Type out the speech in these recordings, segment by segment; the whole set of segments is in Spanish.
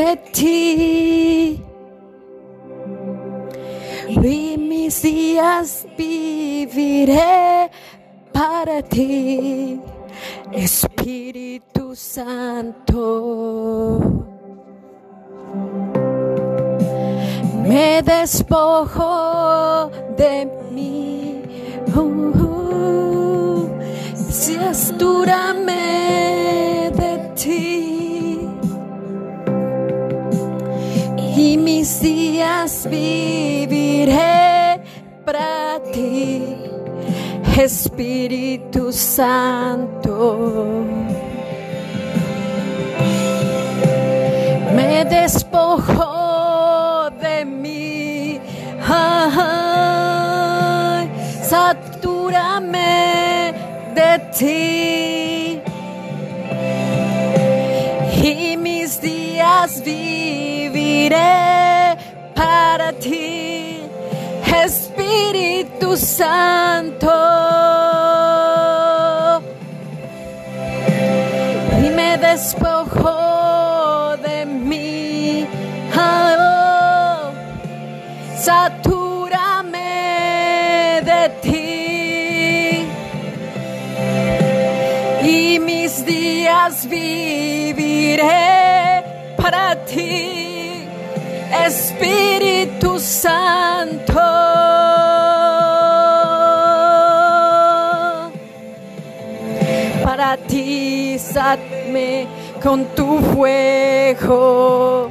de ti. Y mis días viviré para ti, Espíritu Santo. Me despojo de mí. Uh, uh, Ciastúrame de mis días viviré para ti, Espíritu Santo. Me despojo de mí. Ay, satúrame de ti. Y mis días viviré para ti, Espíritu Santo. Y me despojo de mí. Oh, satúrame de ti. Y mis días viviré para ti, Espíritu Santo. Para ti, satme con tu fuego.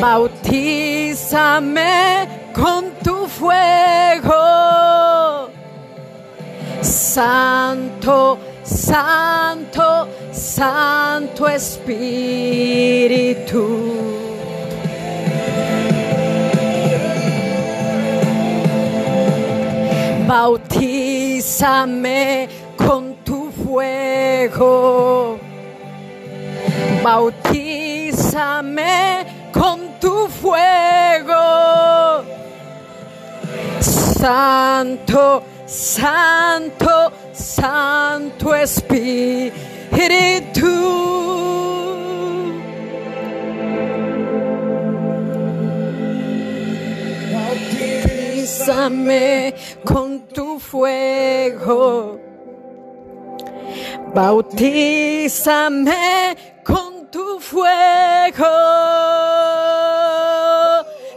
Bautízame con tu fuego. Santo, Santo, Santo Espíritu. Bautízame con tu fuego. Bautízame con tu fuego. Santo, Santo, Santo Espíritu. Bautízame con tu fuego. Bautízame con tu fuego.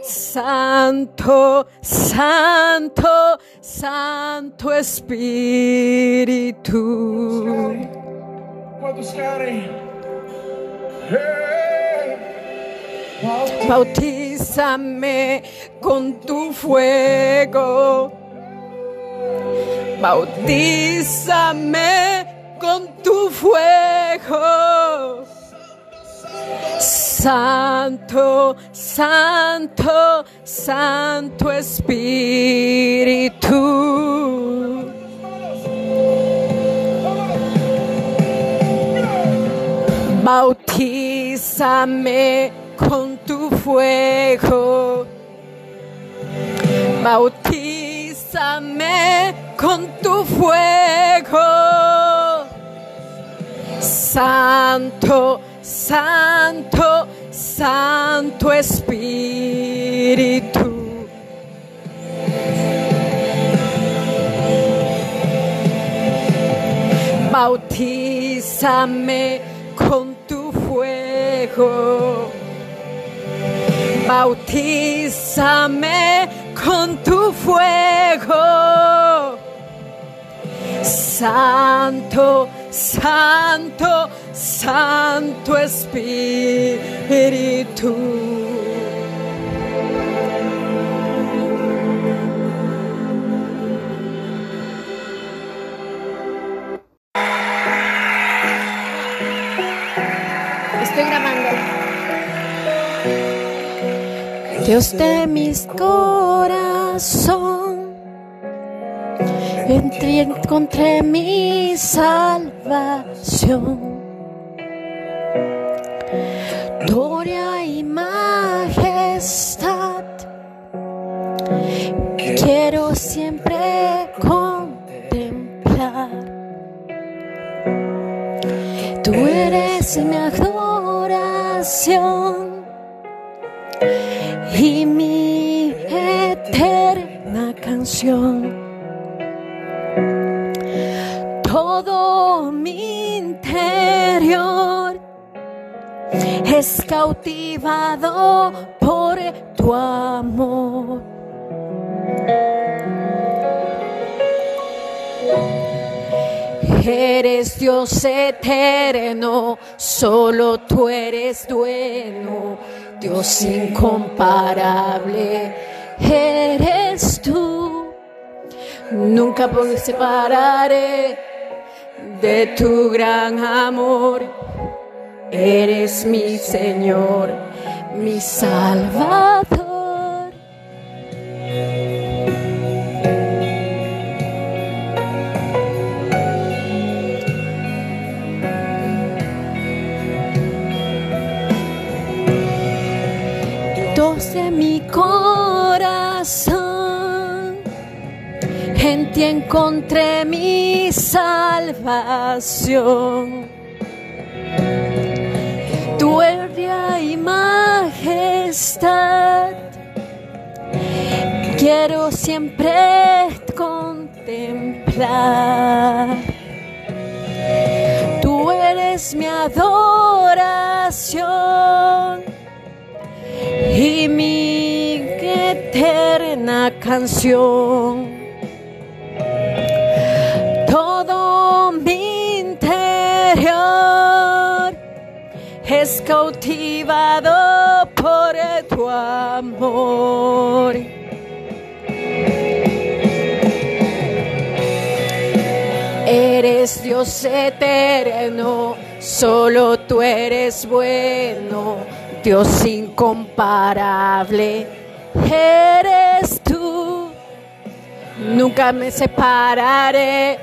Santo, Santo, Santo Espíritu. Bautízame con tu fuego. Bautízame con tu fuego. Santo, Santo, Santo Espíritu. Bautízame con tu fuego. Bautízame con tu fuego. Santo, Santo, Santo Espíritu. Bautízame con tu fuego. Bautízame con tu fuego. Santo, Santo, Santo Espíritu. Estoy grabando. Dios de mis corazón, entré, encontré mi salvación. Gloria y majestad, quiero siempre contemplar. Tú eres mi adoración Todo mi interior es cautivado por tu amor. Eres Dios eterno, solo tú eres dueño, Dios incomparable, eres tú. Nunca me separaré de tu gran amor. Eres mi Señor, mi Salvador. Encontré mi salvación. Tu gloria y majestad quiero siempre contemplar. Tú eres mi adoración y mi eterna canción. Cautivado por tu amor. Eres Dios eterno, solo tú eres bueno, Dios incomparable, eres tú. Nunca me separaré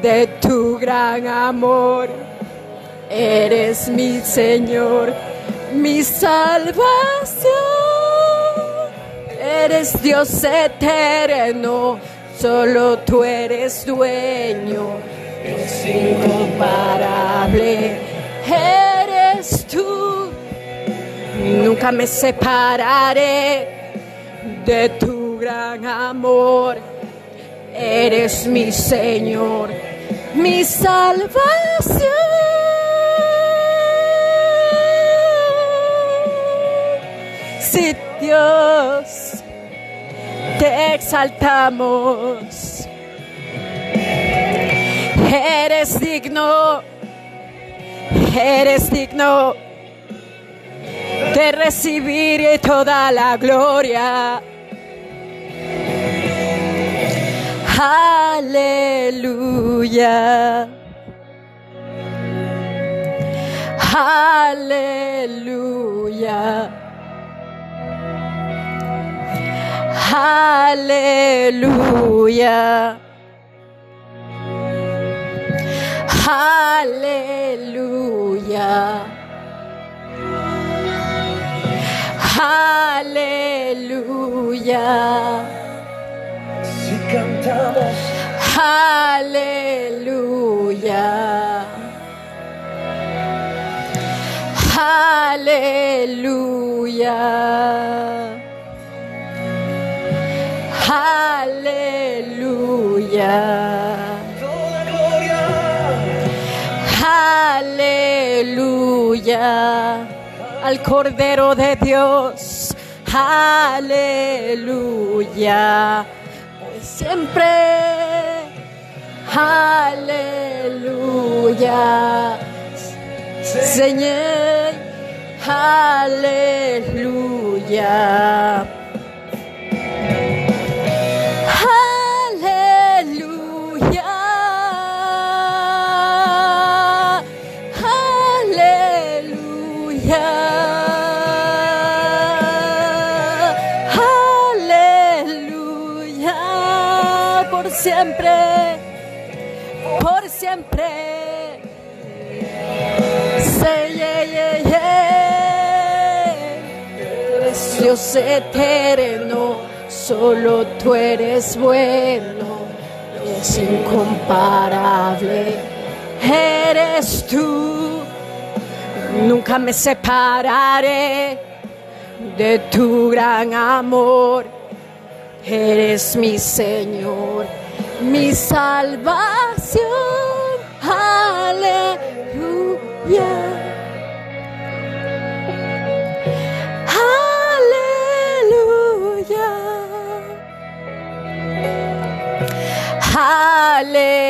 de tu gran amor. Eres mi Señor, mi salvación. Eres Dios eterno, solo tú eres dueño. Es incomparable, eres tú. Nunca me separaré de tu gran amor. Eres mi Señor, mi salvación. Si Dios te exaltamos, eres digno, eres digno de recibir toda la gloria. Aleluya. Aleluya. Aleluya. Aleluya. Aleluya. Si cantamos, Aleluya. Aleluya. Aleluya. Aleluya. Al Cordero de Dios. Aleluya. Siempre. Aleluya. Señor. Aleluya. Siempre. Por siempre. Say yeah, yeah, yeah. Dios eterno, solo tú eres bueno, es incomparable. eres tú. Nunca me separaré de tu gran amor. Eres mi Señor, mi salvación. Aleluya. Aleluya.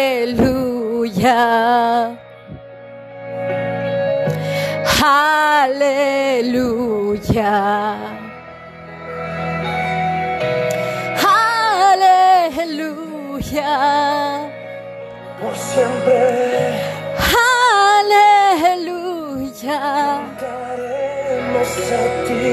Aleluya. Aleluya. Aleluya. por siempre Aleluya. cantaremos a ti.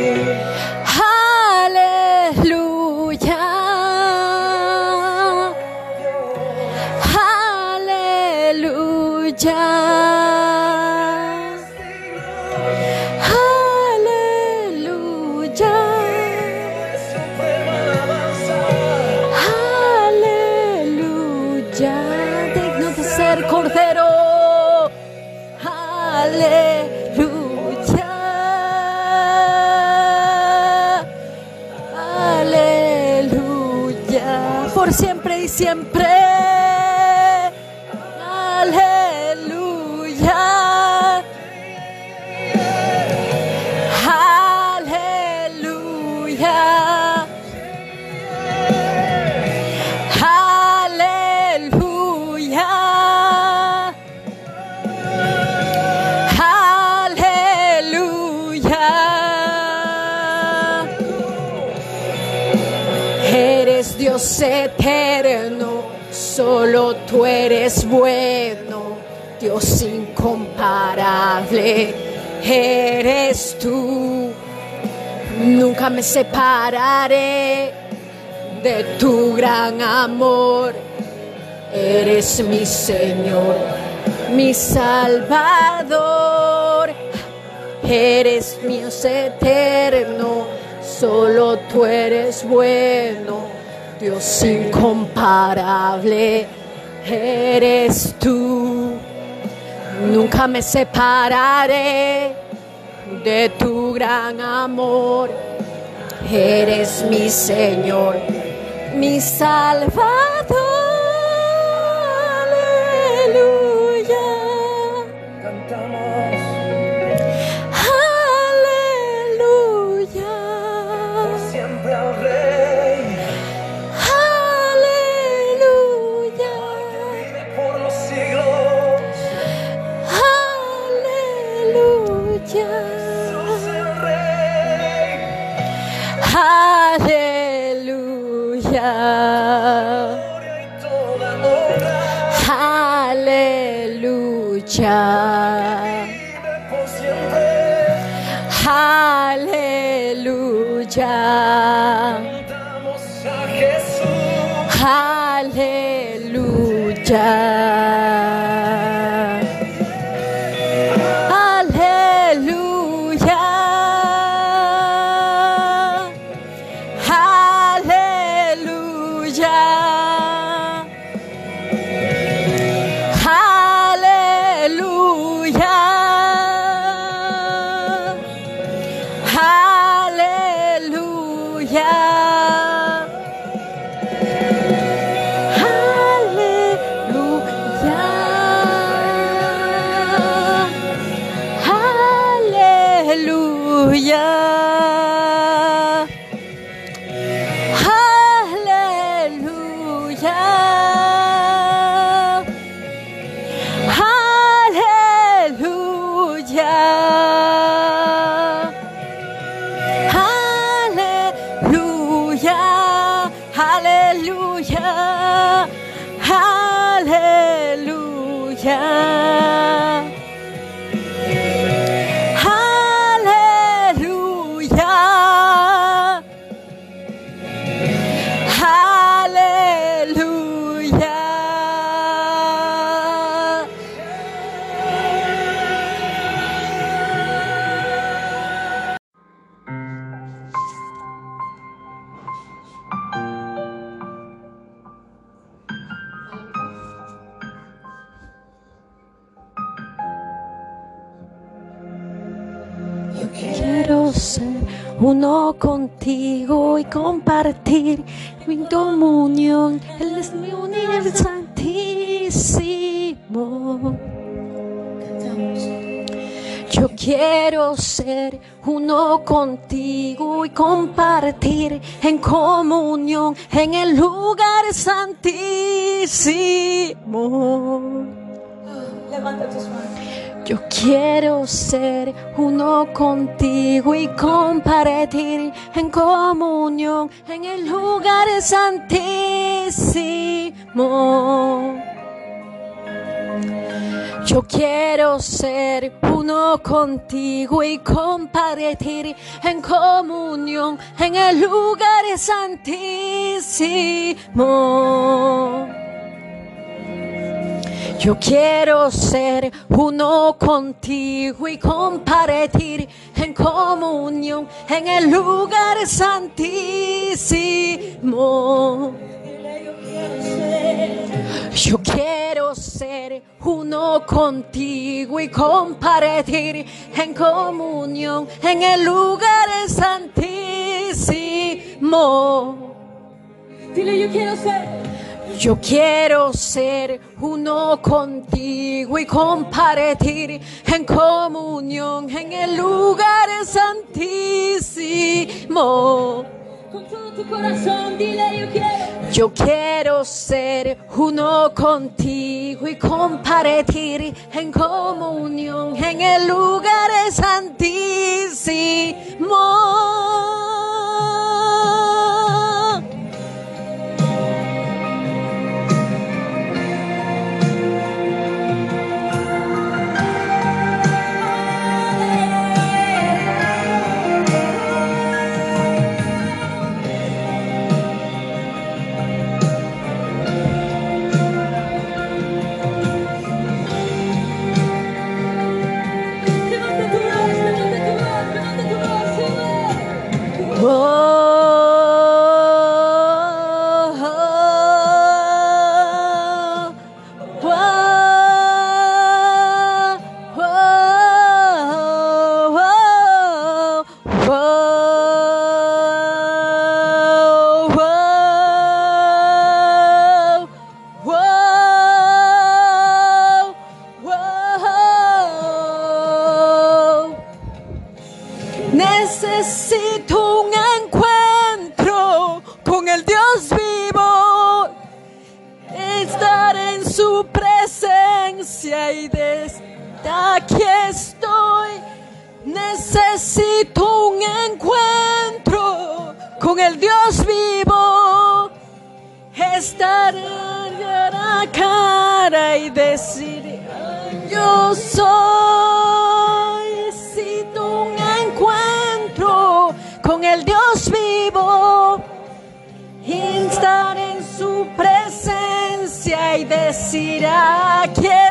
Dios eterno, solo tú eres bueno, Dios incomparable, eres tú. Nunca me separaré de tu gran amor. Eres mi Señor, mi Salvador. Eres mi eterno, solo tú eres bueno, Dios incomparable. Eres tú. Nunca me separaré de tu gran amor. Eres mi Señor, mi Salvador. Aleluya. Yeah. Mi comunión. Él es mi unidad santísimo. Yo quiero ser uno contigo y compartir en comunión en el lugar santísimo. Levanta tus manos. Yo quiero ser uno contigo y compartir en comunión en el lugar santísimo. Yo quiero ser uno contigo y compartir en comunión en el lugar santísimo. Yo quiero ser uno contigo y compartir en comunión en el lugar santísimo. Yo quiero ser uno contigo y compartir en comunión en el lugar santísimo. Dile, yo quiero ser. Yo quiero ser uno contigo y compartir en comunión en el lugar santísimo. Yo quiero. Yo quiero ser uno contigo y compartir en comunión en el lugar santísimo. Necesito un encuentro con el Dios vivo, estar en su presencia y desde aquí estoy. Necesito un encuentro con el Dios vivo, estar cara a cara y decir, yo soy. Y decir aquí estoy.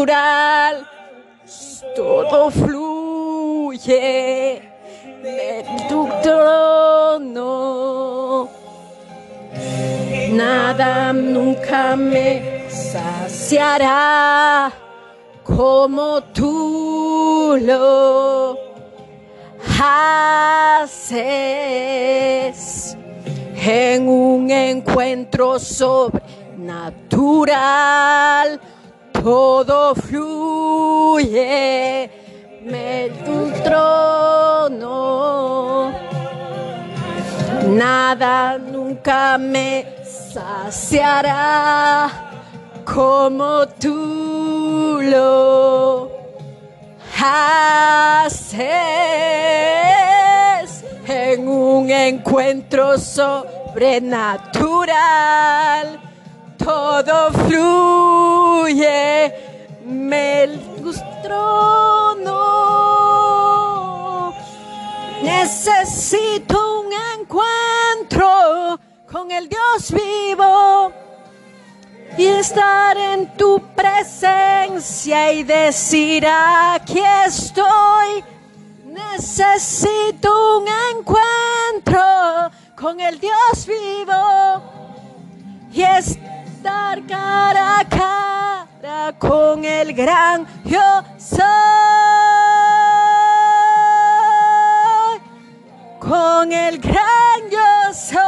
Sobrenatural. Todo fluye de tu trono. Nada nunca me saciará como tú lo haces en un encuentro sobrenatural. Todo fluye de tu trono. Nada nunca me saciará como tú lo haces en un encuentro sobrenatural. Todo fluye, me trono. Necesito un encuentro con el Dios vivo y estar en tu presencia y decir aquí estoy. Necesito un encuentro con el Dios vivo y estar cara a cara con el gran yo soy. Con el gran yo soy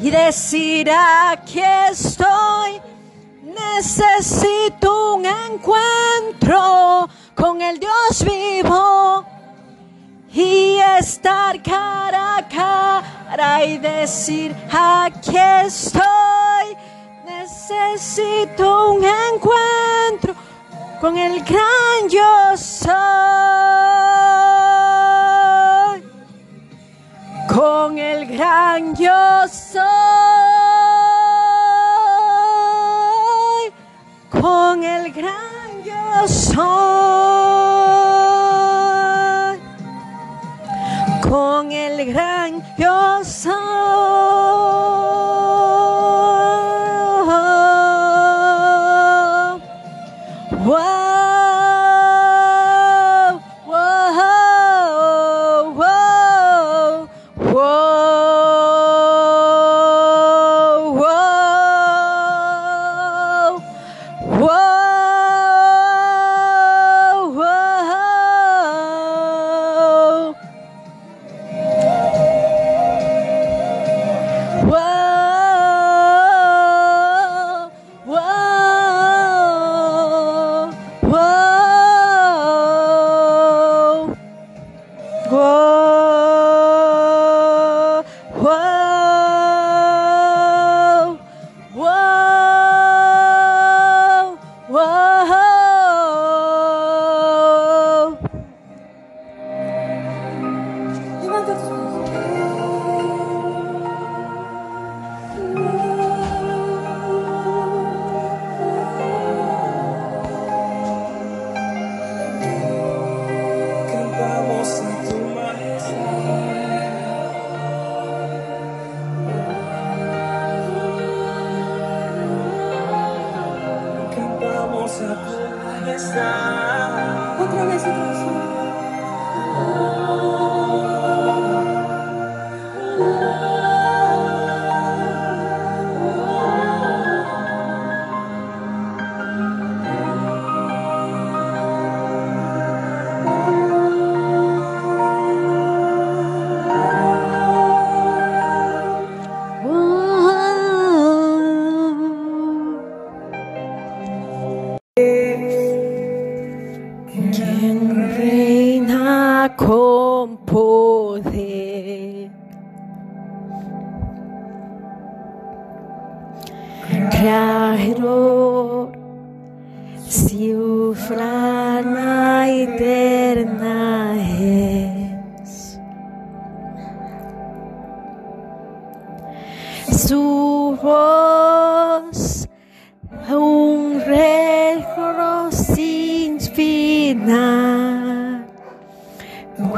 y decir aquí estoy. Necesito un encuentro con el Dios vivo y estar cara a cara y decir aquí estoy. Necesito un encuentro con el gran yo soy. Con el gran yo soy. Con el gran yo soy. Con el gran yo soy.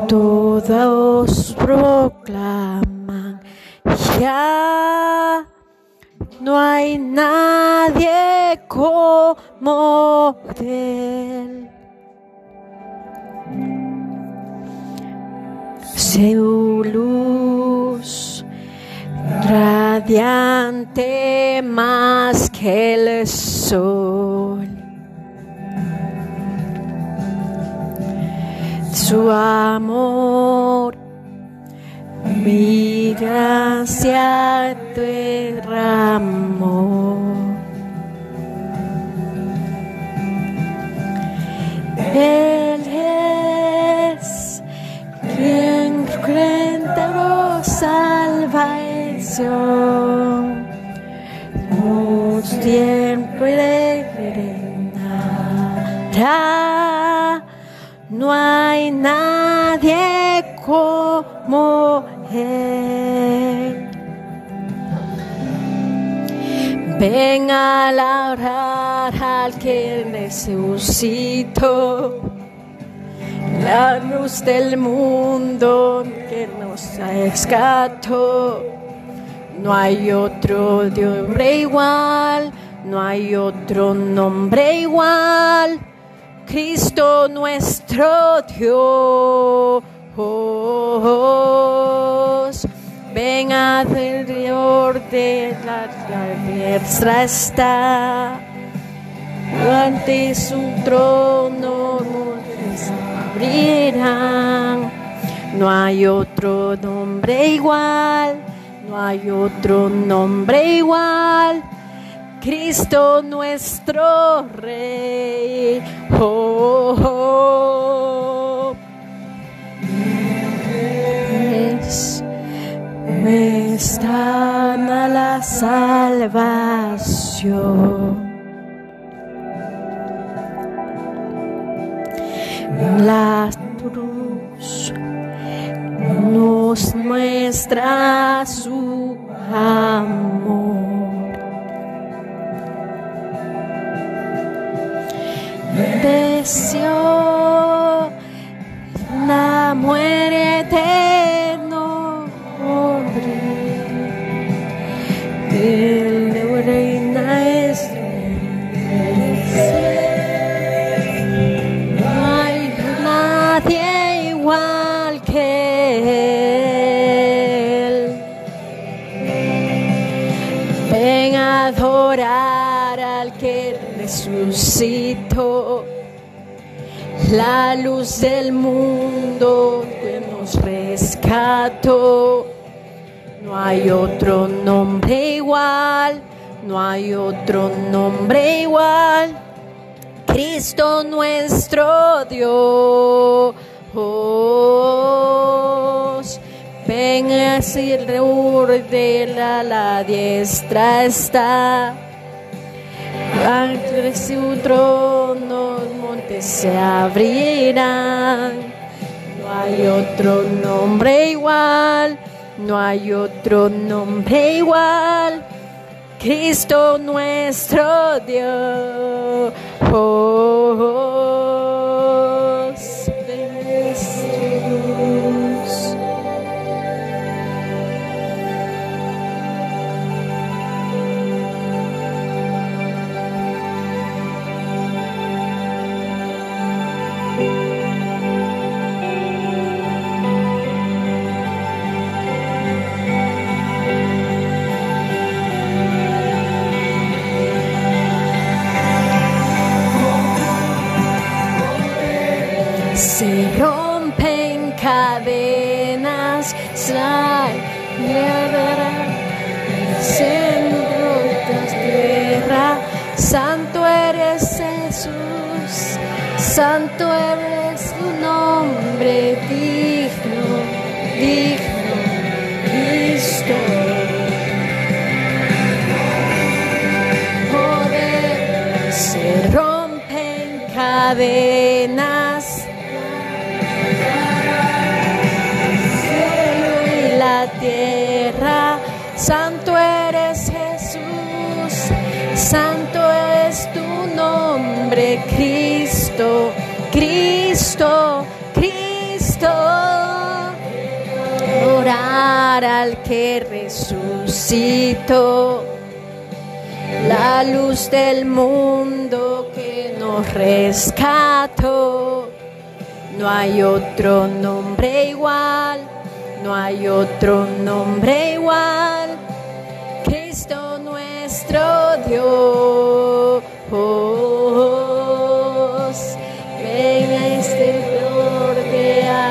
Todos proclaman Ya no hay nadie como Él. Su luz radiante más que el sol. Su amor mi gracia derramó. Él es quien encontró salvación. Nos siempre reinará. No hay nadie como Él. Ven a labrar al que resucitó, la luz del mundo que nos rescató. No hay otro de hombre igual, no hay otro nombre igual. Cristo nuestro Dios. Ven alrededor de la tierra está. Ante su trono montes abrirán. No hay otro nombre igual, no hay otro nombre igual. Cristo nuestro Rey. Oh, oh, oh. Es, están a la salvación. La cruz nos muestra su amor. see del mundo que nos rescató. No hay otro nombre igual, no hay otro nombre igual. Cristo nuestro Dios. Ven a alrededor de la, la diestra está. Ante su trono se abrirán. No hay otro nombre igual, no hay otro nombre igual. Cristo nuestro Dios. Jesús. Santo eres tu nombre, digno, digno, Cristo. Poder, se rompen cadenas. cielo y la tierra. Santo eres Jesús, santo es tu nombre, Cristo, Cristo, Cristo. Orar al que resucitó, la luz del mundo que nos rescató. No hay otro nombre igual, no hay otro nombre igual. Cristo nuestro Dios.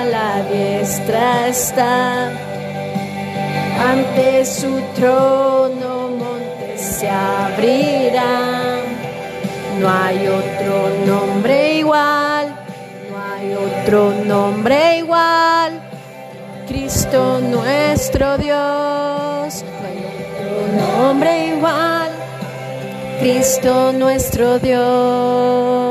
La diestra está. Ante su trono montes se abrirán. No hay otro nombre igual, no hay otro nombre igual. Cristo nuestro Dios, no hay otro nombre igual. Cristo nuestro Dios.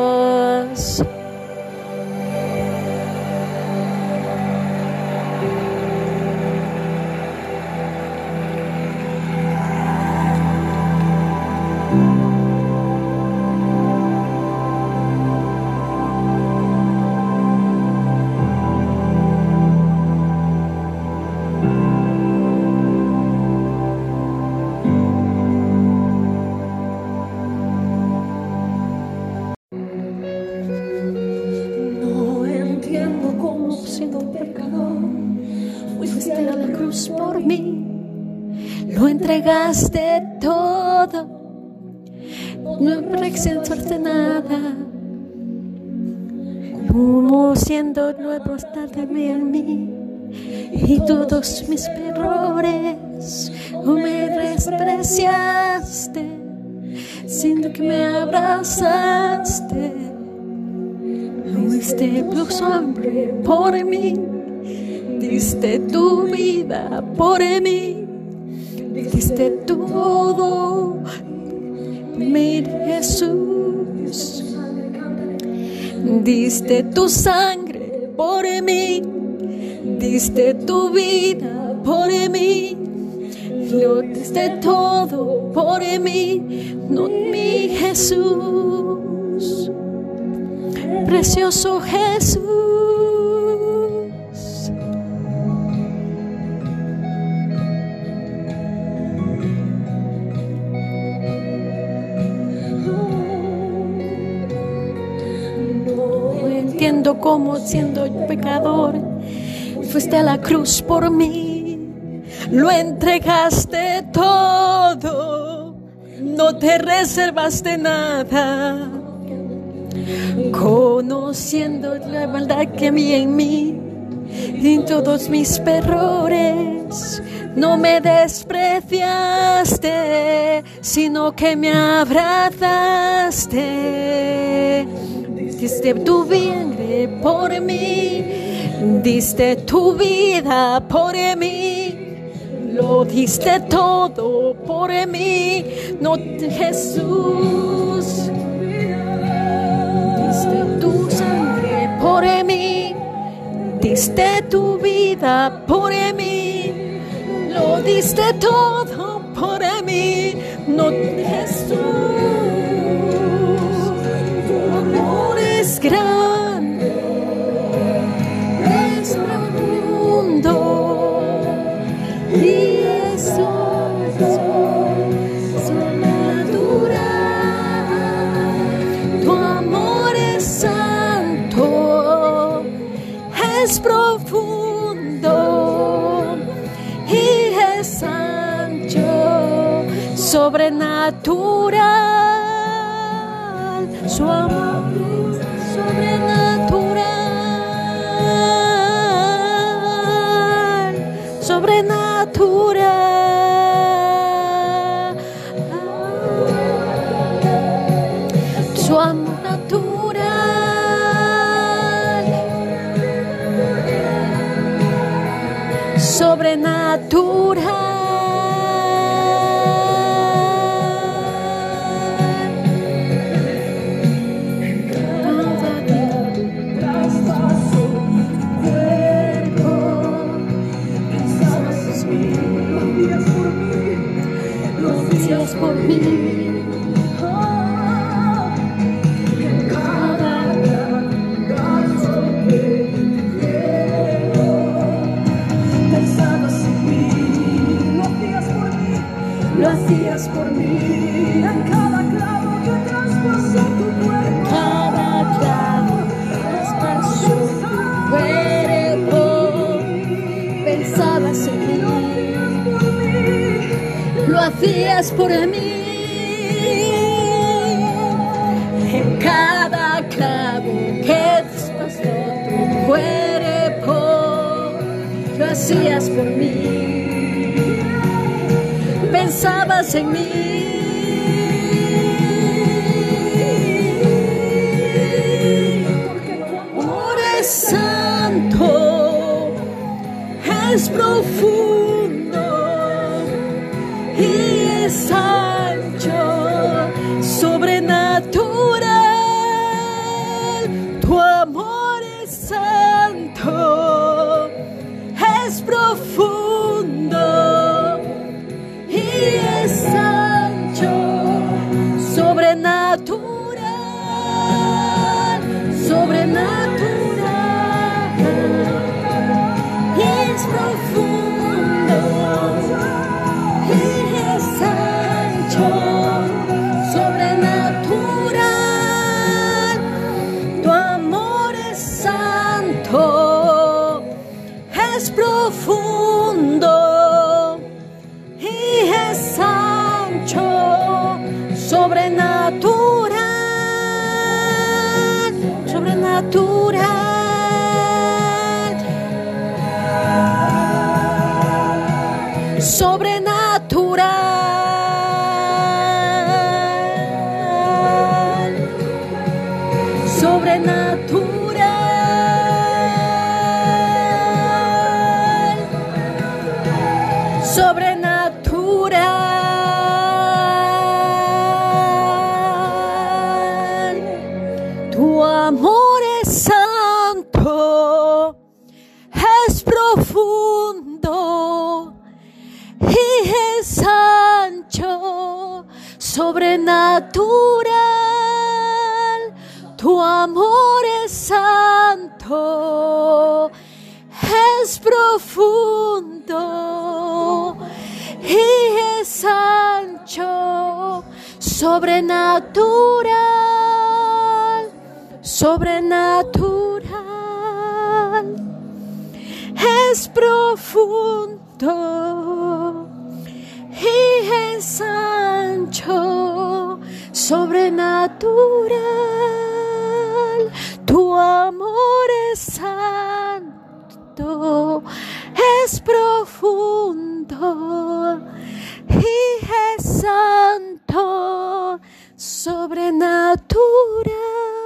Mis errores. No me despreciaste, siendo que me abrazaste. Fuiste tu sangre por mí, diste tu vida por mí, diste todo, mi Jesús. Diste tu sangre por mí, diste tu vida por mí, lo todo por mí, no mi Jesús precioso Jesús. No entiendo cómo siendo pecador, fuiste a la cruz por mí, lo entregaste todo, no te reservaste nada conociendo la maldad que había en mí en todos mis errores. No me despreciaste, sino que me abrazaste. Diste tu vientre por mí, diste tu vida por mí. Lo diste todo por mí, no Jesús diste tu sangre por mí, diste tu vida por mí, lo diste todo por mí, no Jesús. criatura. this time. sobrenatural es profundo y es ancho, sobrenatural. Tu amor es santo, es profundo y es santo, sobrenatural.